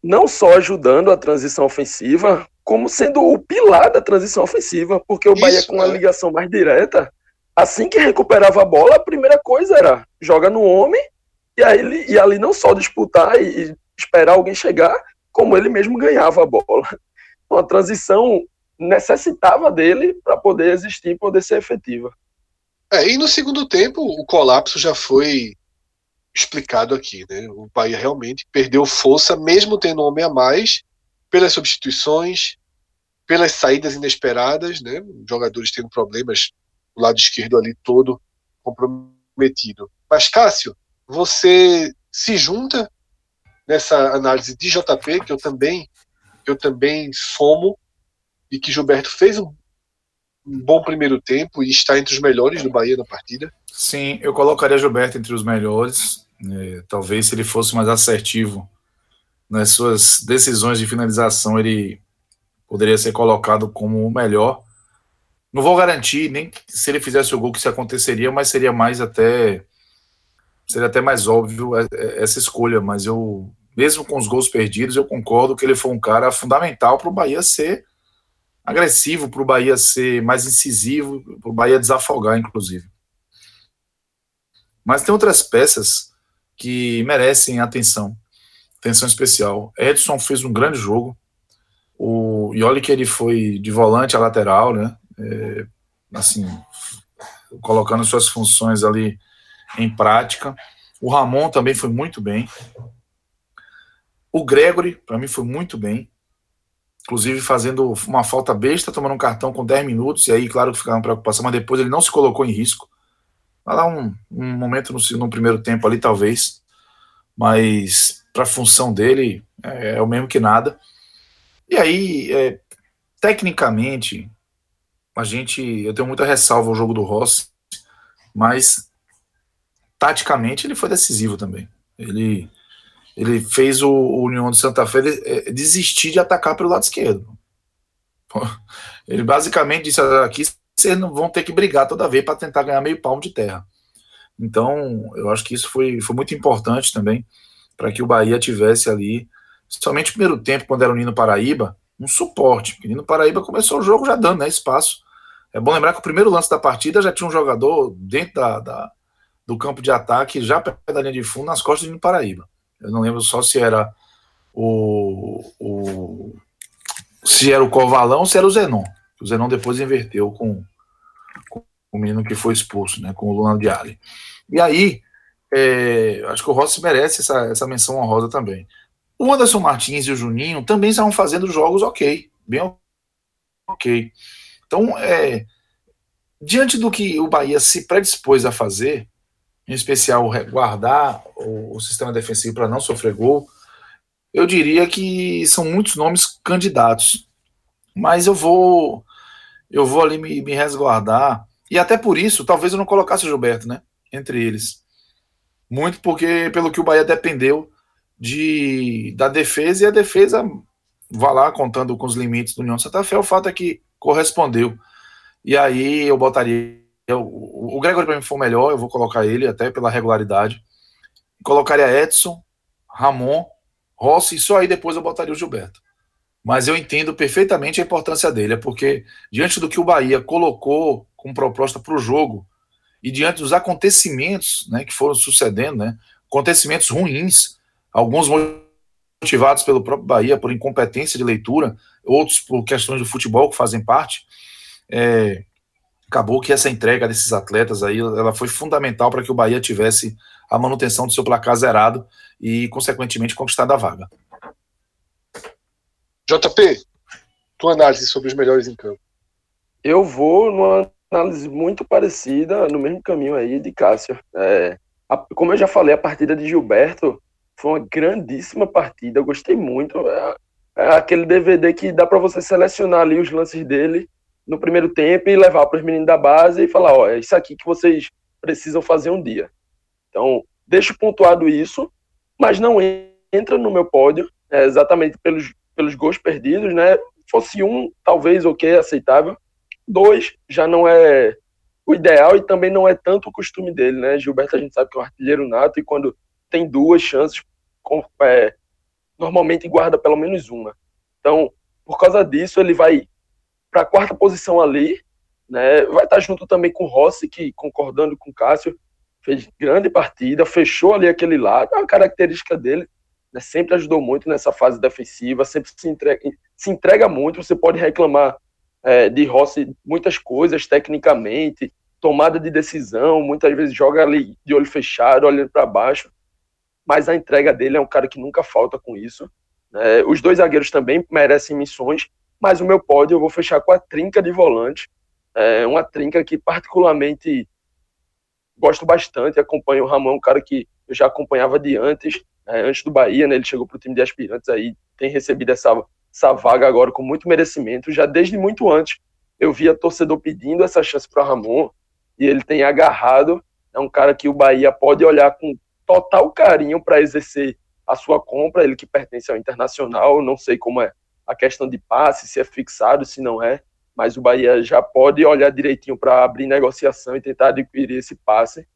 Não só ajudando a transição ofensiva, como sendo o pilar da transição ofensiva, porque o Isso, Bahia com a é. ligação mais direta, assim que recuperava a bola, a primeira coisa era joga no homem e aí e ali não só disputar e, e esperar alguém chegar, como ele mesmo ganhava a bola. Então, a transição necessitava dele para poder existir poder ser efetiva. É, e no segundo tempo, o colapso já foi explicado aqui. Né? O Bahia realmente perdeu força, mesmo tendo um homem a mais, pelas substituições, pelas saídas inesperadas, né? jogadores tendo problemas do lado esquerdo ali todo comprometido. Mas, Cássio, você se junta nessa análise de JP, que eu também, que eu também somo, e que Gilberto fez um, bom primeiro tempo e está entre os melhores do Bahia na partida. Sim, eu colocaria Gilberto entre os melhores. É, talvez se ele fosse mais assertivo nas suas decisões de finalização, ele poderia ser colocado como o melhor. Não vou garantir nem se ele fizesse o gol que isso aconteceria, mas seria mais até seria até mais óbvio é, é, essa escolha, mas eu mesmo com os gols perdidos, eu concordo que ele foi um cara fundamental para o Bahia ser agressivo, para o Bahia ser mais incisivo, para o Bahia desafogar, inclusive. Mas tem outras peças que merecem atenção, atenção especial. Edson fez um grande jogo. O e olha que ele foi de volante a lateral, né? É, assim, colocando suas funções ali em prática. O Ramon também foi muito bem. O Gregory, para mim, foi muito bem inclusive fazendo uma falta besta, tomando um cartão com 10 minutos, e aí, claro que ficava uma preocupação, mas depois ele não se colocou em risco. Vai lá um, um momento no, no, primeiro tempo ali, talvez, mas para a função dele é, é, o mesmo que nada. E aí, é, tecnicamente, a gente, eu tenho muita ressalva ao jogo do Rossi, mas taticamente ele foi decisivo também. Ele ele fez o, o União de Santa Fé é, desistir de atacar pelo lado esquerdo. Ele basicamente disse: aqui vocês não vão ter que brigar toda vez para tentar ganhar meio palmo de terra. Então, eu acho que isso foi, foi muito importante também para que o Bahia tivesse ali, somente no primeiro tempo, quando era o Nino Paraíba, um suporte. O Nino Paraíba começou o jogo já dando né, espaço. É bom lembrar que o primeiro lance da partida já tinha um jogador dentro da, da do campo de ataque, já perto da linha de fundo, nas costas do Nino Paraíba. Eu não lembro só se era o, o se era o Covalão ou se era o Zenon. O Zenon depois inverteu com, com o menino que foi expulso, né, com o Luna de Ali. E aí, é, acho que o Rossi merece essa, essa menção honrosa também. O Anderson Martins e o Juninho também estavam fazendo jogos ok, bem ok. Então, é, diante do que o Bahia se predispôs a fazer, em especial guardar o, o sistema defensivo para não sofrer gol, eu diria que são muitos nomes candidatos. Mas eu vou eu vou ali me, me resguardar. E até por isso, talvez eu não colocasse o Gilberto, né? Entre eles. Muito porque, pelo que o Bahia dependeu de, da defesa, e a defesa, vá lá contando com os limites do União Santa Fé, o fato é que correspondeu. E aí eu botaria o, o Gregory para mim foi o melhor, eu vou colocar ele até pela regularidade. Colocaria Edson, Ramon, Rossi, e só aí depois eu botaria o Gilberto. Mas eu entendo perfeitamente a importância dele, é porque diante do que o Bahia colocou como proposta para o jogo e diante dos acontecimentos né, que foram sucedendo, né, acontecimentos ruins, alguns motivados pelo próprio Bahia por incompetência de leitura, outros por questões do futebol que fazem parte, é, acabou que essa entrega desses atletas aí, ela foi fundamental para que o Bahia tivesse a manutenção do seu placar zerado e, consequentemente, conquistado a vaga. JP, tua análise sobre os melhores em campo. Eu vou numa análise muito parecida, no mesmo caminho aí de Cássio. É, a, como eu já falei, a partida de Gilberto foi uma grandíssima partida, eu gostei muito. É, é aquele DVD que dá para você selecionar ali os lances dele no primeiro tempo e levar para os meninos da base e falar, ó, é isso aqui que vocês precisam fazer um dia. Então, deixo pontuado isso, mas não entra no meu pódio, é, exatamente pelos, pelos gols perdidos, né? Fosse um, talvez, ok, aceitável. Dois, já não é o ideal e também não é tanto o costume dele, né? Gilberto, a gente sabe que é um artilheiro nato e quando tem duas chances, com, é, normalmente guarda pelo menos uma. Então, por causa disso, ele vai para a quarta posição ali, né? Vai estar junto também com o Rossi, que concordando com o Cássio, fez grande partida, fechou ali aquele lado, é uma característica dele, né? sempre ajudou muito nessa fase defensiva, sempre se entrega, se entrega muito, você pode reclamar é, de Rossi muitas coisas tecnicamente, tomada de decisão, muitas vezes joga ali de olho fechado, olhando para baixo, mas a entrega dele é um cara que nunca falta com isso. Né? Os dois zagueiros também merecem missões, mas o meu pódio eu vou fechar com a trinca de volante, é uma trinca que particularmente gosto bastante, acompanho o Ramon, um cara que eu já acompanhava de antes, é, antes do Bahia, né, ele chegou para o time de aspirantes aí, tem recebido essa, essa vaga agora com muito merecimento, já desde muito antes eu via torcedor pedindo essa chance para Ramon, e ele tem agarrado, é um cara que o Bahia pode olhar com total carinho para exercer a sua compra, ele que pertence ao Internacional, não sei como é a questão de passe, se é fixado, se não é, mas o Bahia já pode olhar direitinho para abrir negociação e tentar adquirir esse passe.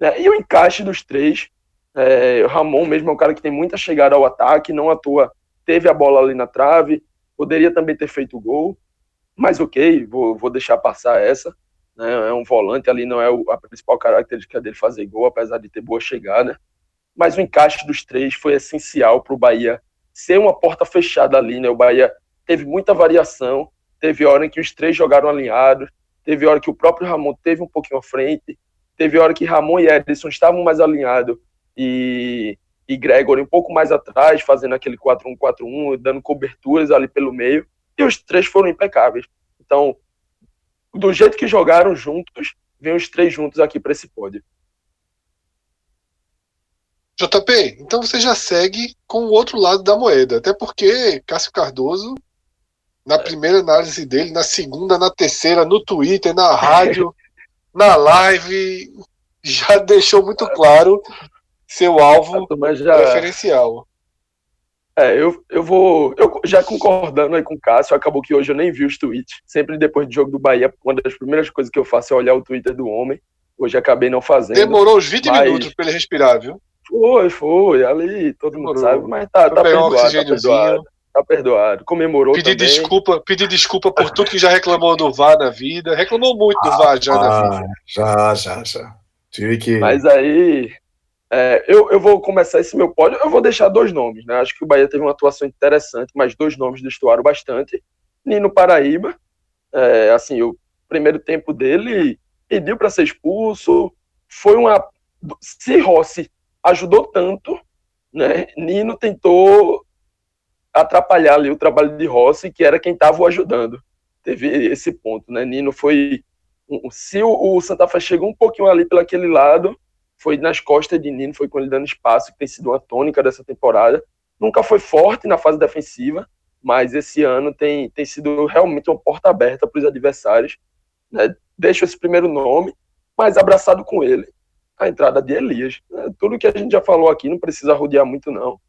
Né? E o encaixe dos três, é, o Ramon mesmo é um cara que tem muita chegada ao ataque, não atua, teve a bola ali na trave, poderia também ter feito o gol, mas ok, vou, vou deixar passar essa. Né? É um volante ali, não é a principal característica dele fazer gol, apesar de ter boa chegada mas o encaixe dos três foi essencial para o Bahia ser uma porta fechada ali, né? O Bahia teve muita variação, teve hora em que os três jogaram alinhados, teve hora que o próprio Ramon teve um pouquinho à frente, teve hora que Ramon e Edson estavam mais alinhados e, e Gregory um pouco mais atrás, fazendo aquele 4-1-4-1, dando coberturas ali pelo meio, e os três foram impecáveis. Então, do jeito que jogaram juntos, vem os três juntos aqui para esse pódio. JP, então você já segue com o outro lado da moeda, até porque Cássio Cardoso, na primeira análise dele, na segunda, na terceira, no Twitter, na rádio, *laughs* na live, já deixou muito claro seu alvo já... preferencial. É, eu, eu vou. Eu já concordando aí com o Cássio, acabou que hoje eu nem vi os tweets. Sempre depois do jogo do Bahia, uma das primeiras coisas que eu faço é olhar o Twitter do homem. Hoje acabei não fazendo. Demorou uns 20 mas... minutos para ele respirar, viu? Foi, foi. Ali todo mundo sabe, mas tá, tá perdoado, tá perdoado. Tá perdoado. Comemorou pedir também. desculpa, pedir desculpa por tudo que já reclamou do VAR na vida. Reclamou muito do VAR já ah, na vida. Já, já, já. Tive que. Mas aí. É, eu, eu vou começar esse meu pódio. Eu vou deixar dois nomes, né? Acho que o Bahia teve uma atuação interessante, mas dois nomes destoaram bastante. Nino Paraíba, é, assim, o primeiro tempo dele pediu para ser expulso. Foi uma. Se Rossi ajudou tanto, né? Nino tentou atrapalhar ali o trabalho de Rossi, que era quem estava o ajudando. Teve esse ponto, né? Nino foi se o, Santa Fé chegou um pouquinho ali pelo aquele lado, foi nas costas de Nino, foi com ele dando espaço, que tem sido uma tônica dessa temporada. Nunca foi forte na fase defensiva, mas esse ano tem, tem sido realmente uma porta aberta para os adversários. Né? Esse primeiro nome, mas abraçado com ele a entrada de Elias. É, tudo que a gente já falou aqui não precisa rodear muito, não.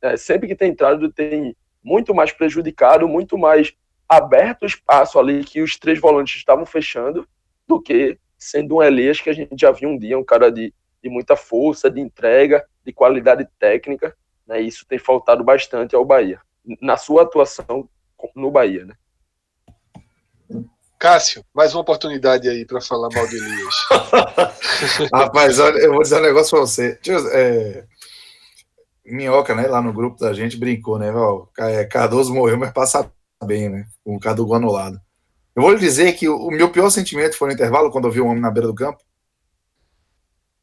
É, sempre que tem entrado, tem muito mais prejudicado, muito mais aberto o espaço ali que os três volantes estavam fechando, do que sendo um Elias que a gente já viu um dia, um cara de, de muita força, de entrega, de qualidade técnica. Né, isso tem faltado bastante ao Bahia, na sua atuação no Bahia. Né? Cássio, mais uma oportunidade aí para falar mal de Elias. *laughs* Rapaz, olha, eu vou dizer um negócio para você. É, Minhoca, né, lá no grupo da gente, brincou, né? Ó, é, Cardoso morreu, mas passa bem, né? Com o Cadu anulado. Eu vou lhe dizer que o, meu pior sentimento foi no intervalo, quando eu vi um homem na beira do campo.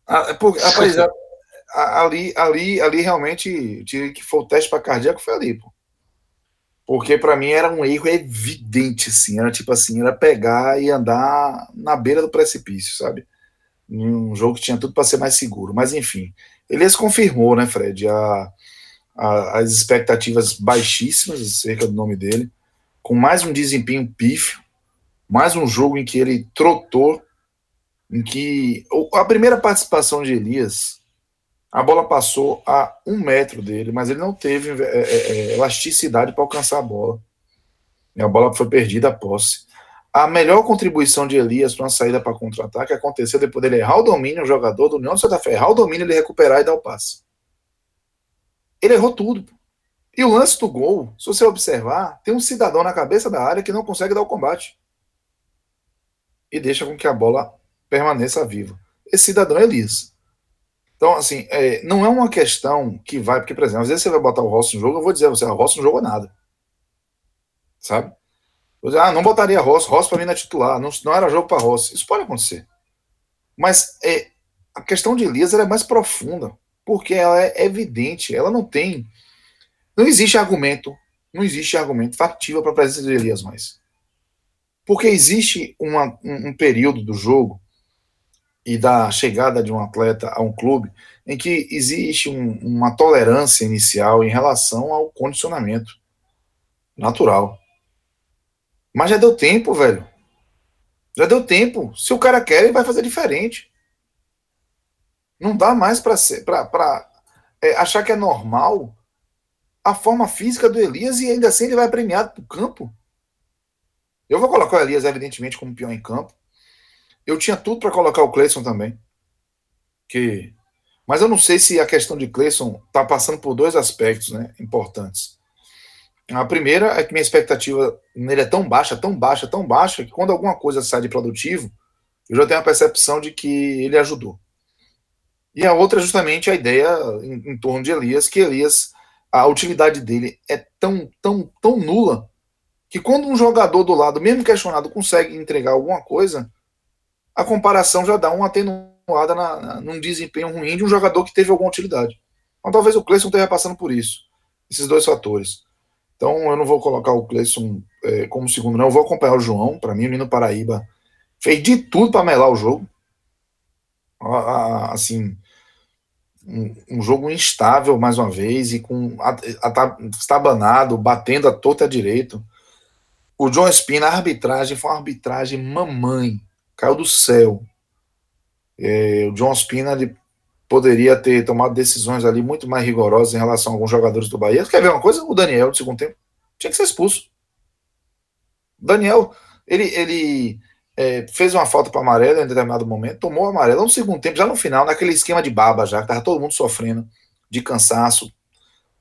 Ah, é por, rapaz, *laughs* ali, ali, ali realmente, que foi o teste para cardíaco foi ali, pô. Porque para mim era um erro evidente, assim. Era tipo assim, era pegar e andar na beira do precipício, sabe? Um jogo que tinha tudo para ser mais seguro. Mas enfim, se confirmou, né, Fred? A, a, as expectativas baixíssimas acerca do nome dele, com mais um desempenho pífio, mais um jogo em que ele trotou em que a primeira participação de Elias, a bola passou a um metro dele, mas ele não teve é, é, é elasticidade para alcançar a bola. E a bola foi perdida a posse. A melhor contribuição de Elias para uma saída para contra-ataque aconteceu depois dele errar o domínio, o jogador do União de Santa Fé errar o domínio, ele recuperar e dar o passe. Ele errou tudo. E o lance do gol, se você observar, tem um cidadão na cabeça da área que não consegue dar o combate. E deixa com que a bola permaneça viva. Esse cidadão é Elias. Então, assim, é, não é uma questão que vai, porque, por exemplo, às vezes você vai botar o Rossi no jogo, eu vou dizer a você, o Rossi não jogou nada. Sabe? Dizer, ah, não botaria Rossi, Rossi para mim não é titular, não, não era jogo para Rossi. Isso pode acontecer. Mas é, a questão de Elias é mais profunda, porque ela é evidente, ela não tem. Não existe argumento, não existe argumento factível para a presença de Elias mais. Porque existe uma, um, um período do jogo e da chegada de um atleta a um clube em que existe um, uma tolerância inicial em relação ao condicionamento natural. Mas já deu tempo, velho. Já deu tempo. Se o cara quer, ele vai fazer diferente. Não dá mais para é, achar que é normal a forma física do Elias e ainda assim ele vai premiado para o campo. Eu vou colocar o Elias, evidentemente, como pior em campo. Eu tinha tudo para colocar o Cleison também. Que... Mas eu não sei se a questão de Cleison está passando por dois aspectos né, importantes. A primeira é que minha expectativa nele é tão baixa, tão baixa, tão baixa, que quando alguma coisa sai de produtivo, eu já tenho a percepção de que ele ajudou. E a outra é justamente a ideia em, em torno de Elias, que Elias, a utilidade dele é tão, tão, tão nula, que quando um jogador do lado, mesmo questionado, consegue entregar alguma coisa, a comparação já dá uma atenuada na, na, num desempenho ruim de um jogador que teve alguma utilidade. Então talvez o Cleison esteja passando por isso, esses dois fatores. Então eu não vou colocar o Cleison é, como segundo, não. Eu vou acompanhar o João. Para mim, o Nino Paraíba fez de tudo para melar o jogo. Assim, um, um, jogo instável mais uma vez e com estabanado, batendo a torta direito. O John Spina, a arbitragem foi uma arbitragem mamãe, caiu do céu. É, o John Spina ele poderia ter tomado decisões ali muito mais rigorosas em relação a alguns jogadores do Bahia. Quer ver uma coisa? O Daniel, do segundo tempo, tinha que ser expulso. O Daniel, ele, ele é, fez uma falta para amarelo em determinado momento, tomou o amarelo no segundo tempo, já no final, naquele esquema de baba já, que tava todo mundo sofrendo de cansaço,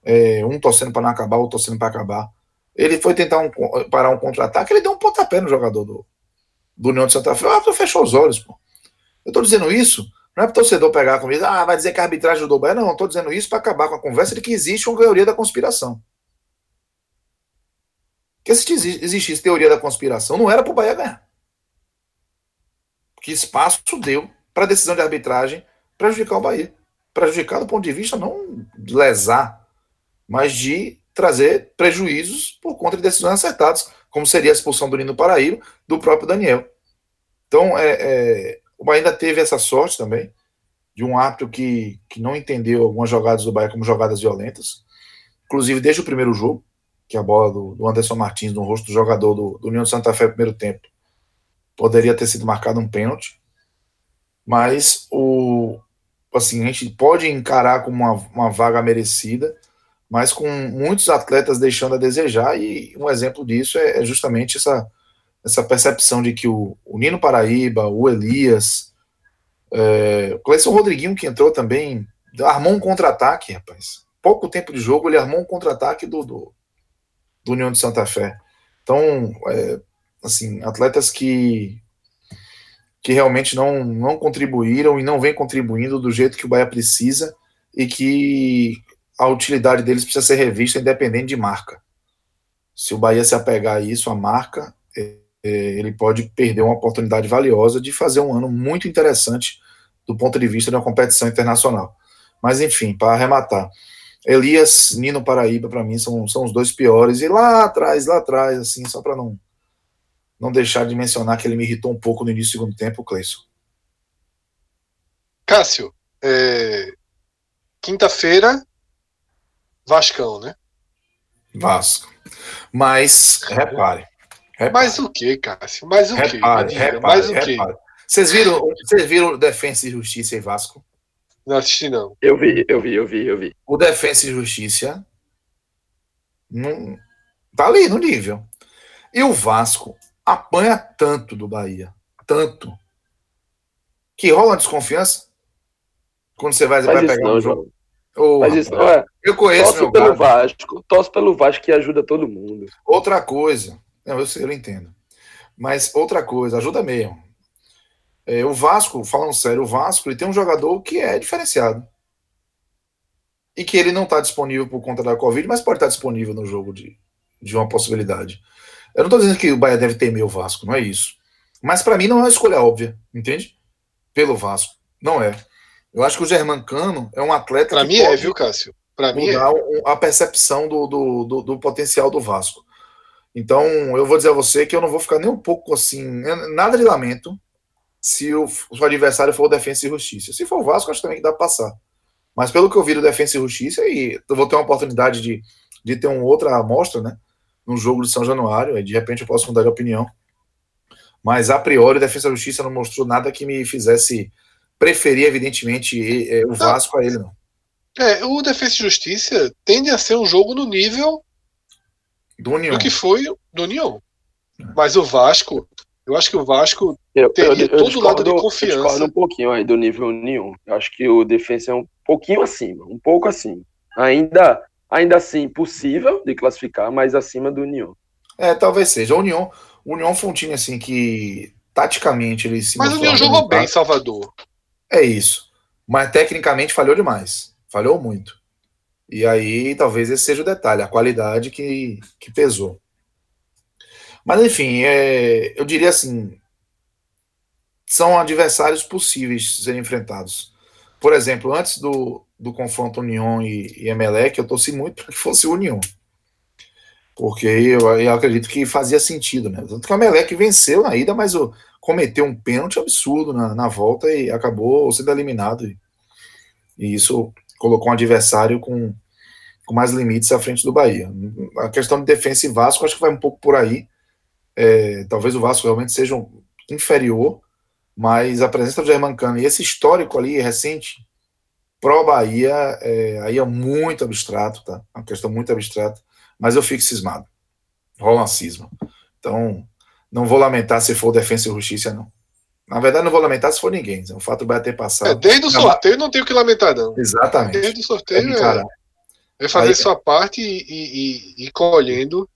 é, um torcendo para não acabar, outro torcendo para acabar. Ele foi tentar um, parar um contra-ataque, ele deu um pontapé no jogador do, do União de Santa Fé. Ah, fechou os olhos, pô. Eu tô dizendo isso não é para o torcedor pegar comigo, ah, vai dizer que a arbitragem do Bahia. Não, estou dizendo isso para acabar com a conversa de que existe uma teoria da conspiração. Porque se existisse teoria da conspiração, não era para o Bahia ganhar. Que espaço deu para a decisão de arbitragem prejudicar o Bahia. Prejudicar do ponto de vista não de lesar, mas de trazer prejuízos por conta de decisões acertadas, como seria a expulsão do Nino Paraíba, do próprio Daniel. Então, é, é o Bahia ainda teve essa sorte também, de um árbitro que, que não entendeu algumas jogadas do Bahia como jogadas violentas. Inclusive, desde o primeiro jogo, que a bola do, do Anderson Martins no rosto do jogador do, do União de Santa Fé no primeiro tempo, poderia ter sido marcado um pênalti. Mas o assim, a gente pode encarar como uma, uma vaga merecida, mas com muitos atletas deixando a desejar, e um exemplo disso é, é justamente essa essa percepção de que o, o Nino Paraíba, o Elias, é, o Cleison Rodriguinho, que entrou também, armou um contra-ataque, rapaz. Pouco tempo de jogo, ele armou um contra-ataque do, do, do, União de Santa Fé. Então, é, assim, atletas que, que realmente não, não contribuíram e não vêm contribuindo do jeito que o Bahia precisa e que a utilidade deles precisa ser revista independente de marca. Se o Bahia se apegar a isso, a marca, é, é, ele pode perder uma oportunidade valiosa de fazer um ano muito interessante do ponto de vista da competição internacional. Mas enfim, para arrematar, Elias, Nino Paraíba, para mim são, são os dois piores. E lá atrás, lá atrás, assim, só para não não deixar de mencionar que ele me irritou um pouco no início do segundo tempo, Cleison. Cássio, é... quinta-feira, Vascão, né? Vasco. Mas, repare, Repare. Mas o que, Cássio? Mas o que? Repare, mais o que? Vocês viram, vocês viram Defensa e Justiça e Vasco? Não assisti, não. Eu vi, eu vi, eu vi, eu vi. O Defensa e Justiça não, tá ali no nível. E o Vasco apanha tanto do Bahia, tanto, que rola uma desconfiança quando você vai, vai pegar não, um jogo. Oh, Mas isso não é. Eu conheço torce pelo Vasco, torce pelo Vasco que ajuda todo mundo. Outra coisa, não, eu, sei, eu entendo. Mas outra coisa, ajuda mesmo. É, o Vasco, falando sério, o Vasco ele tem um jogador que é diferenciado. E que ele não está disponível por conta da Covid, mas pode estar disponível no jogo de, de uma possibilidade. Eu não estou dizendo que o Bahia deve temer o Vasco, não é isso. Mas para mim não é uma escolha óbvia, entende? Pelo Vasco. Não é. Eu acho que o Germancano é um atleta. Para mim é, viu, Cássio? Para mim é. a percepção do, do, do, do, potencial do Vasco. Então, eu vou dizer a você que eu não vou ficar nem um pouco assim, nada de lamento, se o, o adversário for o Defensa e Justiça. Se for o Vasco, acho também que dá para passar. Mas pelo que eu vi do Defensa e Justiça, e eu vou ter uma oportunidade de, de ter uma outra amostra, né? No jogo de São Januário, e de repente eu posso mudar de opinião. Mas a priori, o Defensa e Justiça não mostrou nada que me fizesse preferir, evidentemente, o Vasco não. a ele, não. É, o Defesa e Justiça tende a ser um jogo no nível do, União. do que foi do União. Mas o Vasco, eu acho que o Vasco eu, teria eu, eu todo o lado de confiança. Eu discordo um pouquinho aí do nível União. Eu acho que o Defesa é um pouquinho acima, um pouco acima. Ainda, ainda assim, possível de classificar, mas acima do União. É, talvez seja. O União, o União foi um time assim que taticamente ele se Mas o União jogou bem, Salvador. É isso. Mas tecnicamente falhou demais. Falhou muito. E aí talvez esse seja o detalhe, a qualidade que, que pesou. Mas enfim, é, eu diria assim: são adversários possíveis de serem enfrentados. Por exemplo, antes do, do confronto União e, e Emelec, eu torci muito para que fosse União. Porque eu, eu, acredito que fazia sentido, né? Tanto que o Emelec venceu na ida, mas o, cometeu um pênalti absurdo na, na volta e acabou sendo eliminado. E, e, isso colocou um adversário com, com mais limites à frente do Bahia. A questão de defesa e Vasco, acho que vai um pouco por aí. É, talvez o Vasco realmente seja um inferior, mas a presença do Germancano e esse histórico ali recente pró-Bahia é, aí é muito abstrato, tá? É uma questão muito abstrata, mas eu fico cismado. Rola uma cisma. Então, não vou lamentar se for Defensa e Justiça, não. Na verdade, não vou lamentar se for ninguém. O fato vai ter passado. É, desde o sorteio não tenho o que lamentar, não. Exatamente. Desde o sorteio é, é fazer Aí, sua parte e, e, e, colhendo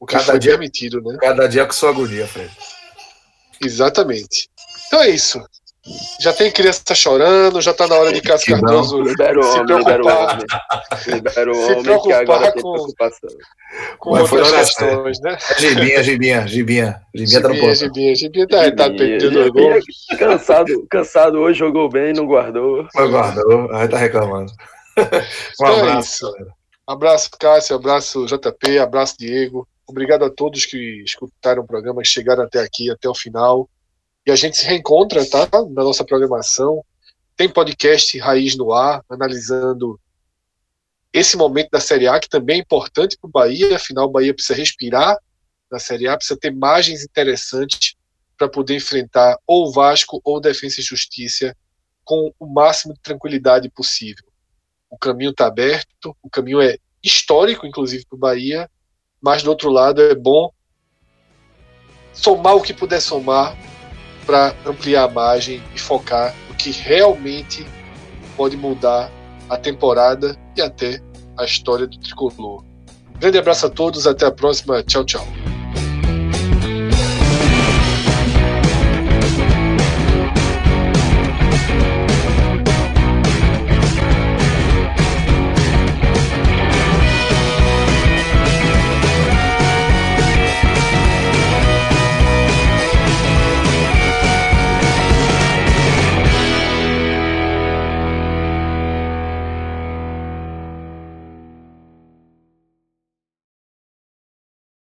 o que foi dia, permitido, né? Cada dia com sua agonia, Fred. Exatamente. Então é isso. Já tem criança chorando, já tá na hora de Cássio Cardoso libera se preocupar, libera o se preocupar com, com outras questões, né? Gibinha, Gibinha, Gibinha. Gibinha tá no ponto. Gibinha, Gibinha tá, tá perdendo gol. Cansado, cansado hoje, jogou bem, não guardou. Não guardou, aí tá reclamando. *laughs* Um então é abraço, é Abraço, Cássio, abraço, JP, abraço, Diego. Obrigado a todos que escutaram o programa, que chegaram até aqui, até o final. E a gente se reencontra, tá? Na nossa programação. Tem podcast Raiz no Ar, analisando esse momento da Série A, que também é importante para o Bahia, afinal, o Bahia precisa respirar na Série A, precisa ter margens interessantes para poder enfrentar ou o Vasco ou Defesa e Justiça com o máximo de tranquilidade possível. O caminho está aberto, o caminho é histórico, inclusive, para o Bahia, mas do outro lado é bom somar o que puder somar para ampliar a margem e focar no que realmente pode mudar a temporada e até a história do tricolor. Grande abraço a todos, até a próxima. Tchau, tchau.